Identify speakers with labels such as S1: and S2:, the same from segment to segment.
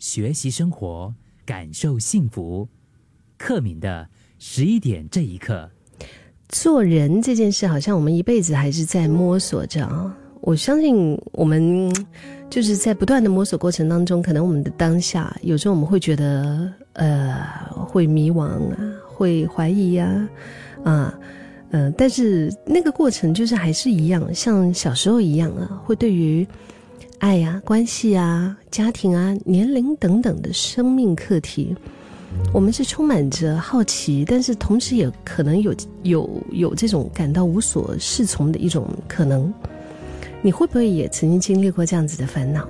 S1: 学习生活，感受幸福。克敏的十一点这一刻，
S2: 做人这件事，好像我们一辈子还是在摸索着啊。我相信我们就是在不断的摸索过程当中，可能我们的当下，有时候我们会觉得呃，会迷惘啊，会怀疑呀，啊，嗯，但是那个过程就是还是一样，像小时候一样啊，会对于爱呀、关系啊、家庭啊、年龄等等的生命课题，我们是充满着好奇，但是同时也可能有有有这种感到无所适从的一种可能。你会不会也曾经经历过这样子的烦恼？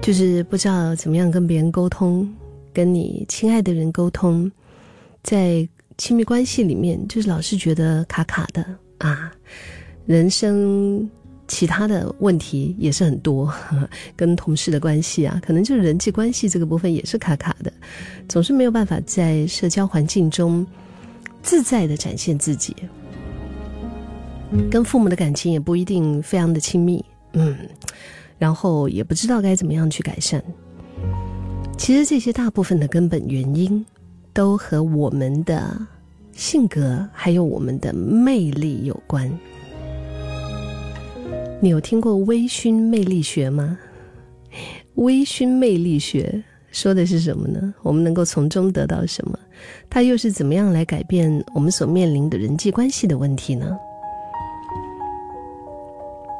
S2: 就是不知道怎么样跟别人沟通，跟你亲爱的人沟通，在亲密关系里面，就是老是觉得卡卡的啊。人生其他的问题也是很多，跟同事的关系啊，可能就是人际关系这个部分也是卡卡的，总是没有办法在社交环境中自在的展现自己。跟父母的感情也不一定非常的亲密，嗯，然后也不知道该怎么样去改善。其实这些大部分的根本原因，都和我们的性格还有我们的魅力有关。你有听过微醺魅力学吗？微醺魅力学说的是什么呢？我们能够从中得到什么？它又是怎么样来改变我们所面临的人际关系的问题呢？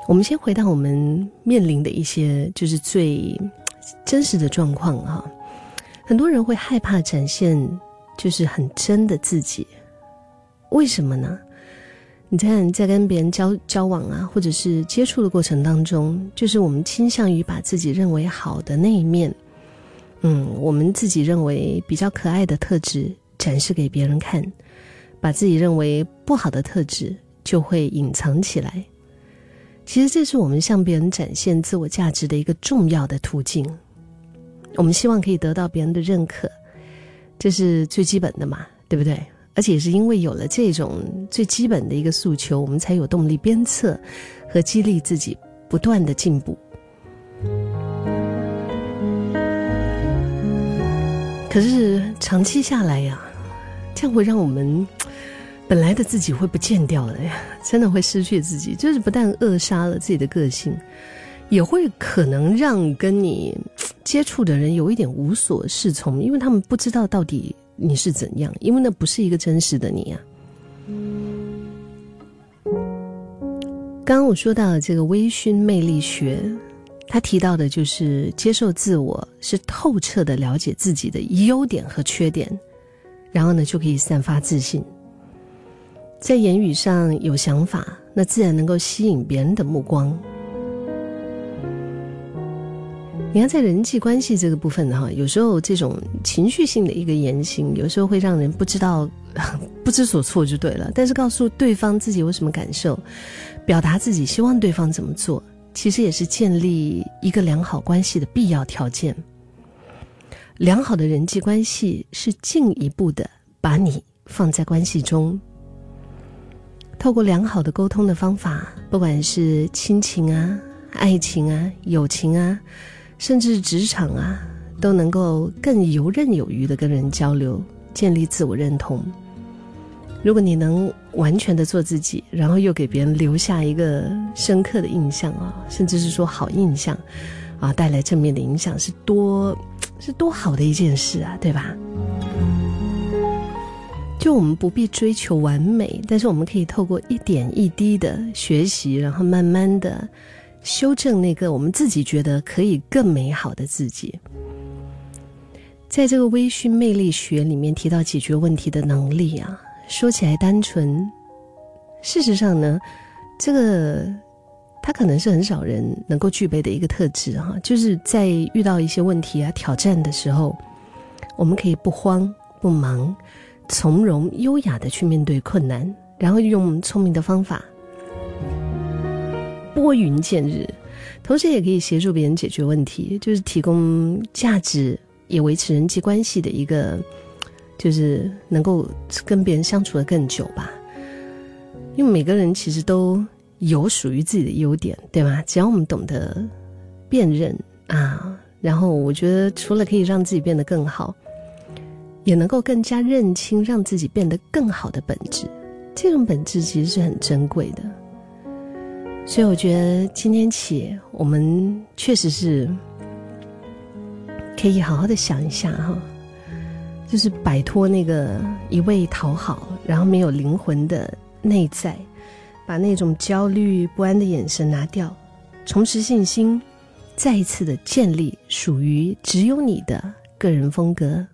S2: 我们先回到我们面临的一些就是最真实的状况哈，很多人会害怕展现就是很真的自己，为什么呢？你看，在跟别人交交往啊，或者是接触的过程当中，就是我们倾向于把自己认为好的那一面，嗯，我们自己认为比较可爱的特质展示给别人看，把自己认为不好的特质就会隐藏起来。其实这是我们向别人展现自我价值的一个重要的途径。我们希望可以得到别人的认可，这是最基本的嘛，对不对？而且是因为有了这种最基本的一个诉求，我们才有动力鞭策和激励自己不断的进步。可是长期下来呀，这样会让我们。本来的自己会不见掉的呀，真的会失去自己，就是不但扼杀了自己的个性，也会可能让跟你接触的人有一点无所适从，因为他们不知道到底你是怎样，因为那不是一个真实的你啊。刚刚我说到的这个微醺魅力学，他提到的就是接受自我，是透彻的了解自己的优点和缺点，然后呢就可以散发自信。在言语上有想法，那自然能够吸引别人的目光。你看，在人际关系这个部分哈，有时候这种情绪性的一个言行，有时候会让人不知道、不知所措，就对了。但是告诉对方自己有什么感受，表达自己希望对方怎么做，其实也是建立一个良好关系的必要条件。良好的人际关系是进一步的把你放在关系中。透过良好的沟通的方法，不管是亲情啊、爱情啊、友情啊，甚至职场啊，都能够更游刃有余的跟人交流，建立自我认同。如果你能完全的做自己，然后又给别人留下一个深刻的印象啊，甚至是说好印象，啊，带来正面的影响，是多是多好的一件事啊，对吧？就我们不必追求完美，但是我们可以透过一点一滴的学习，然后慢慢的修正那个我们自己觉得可以更美好的自己。在这个微醺魅力学里面提到解决问题的能力啊，说起来单纯，事实上呢，这个它可能是很少人能够具备的一个特质哈，就是在遇到一些问题啊挑战的时候，我们可以不慌不忙。从容优雅的去面对困难，然后用聪明的方法拨云见日，同时也可以协助别人解决问题，就是提供价值，也维持人际关系的一个，就是能够跟别人相处的更久吧。因为每个人其实都有属于自己的优点，对吗？只要我们懂得辨认啊，然后我觉得除了可以让自己变得更好，也能够更加认清让自己变得更好的本质。这种本质其实是很珍贵的。所以我觉得今天起，我们确实是可以好好的想一下哈，就是摆脱那个一味讨好，然后没有灵魂的内在，把那种焦虑不安的眼神拿掉，重拾信心，再一次的建立属于只有你的个人风格。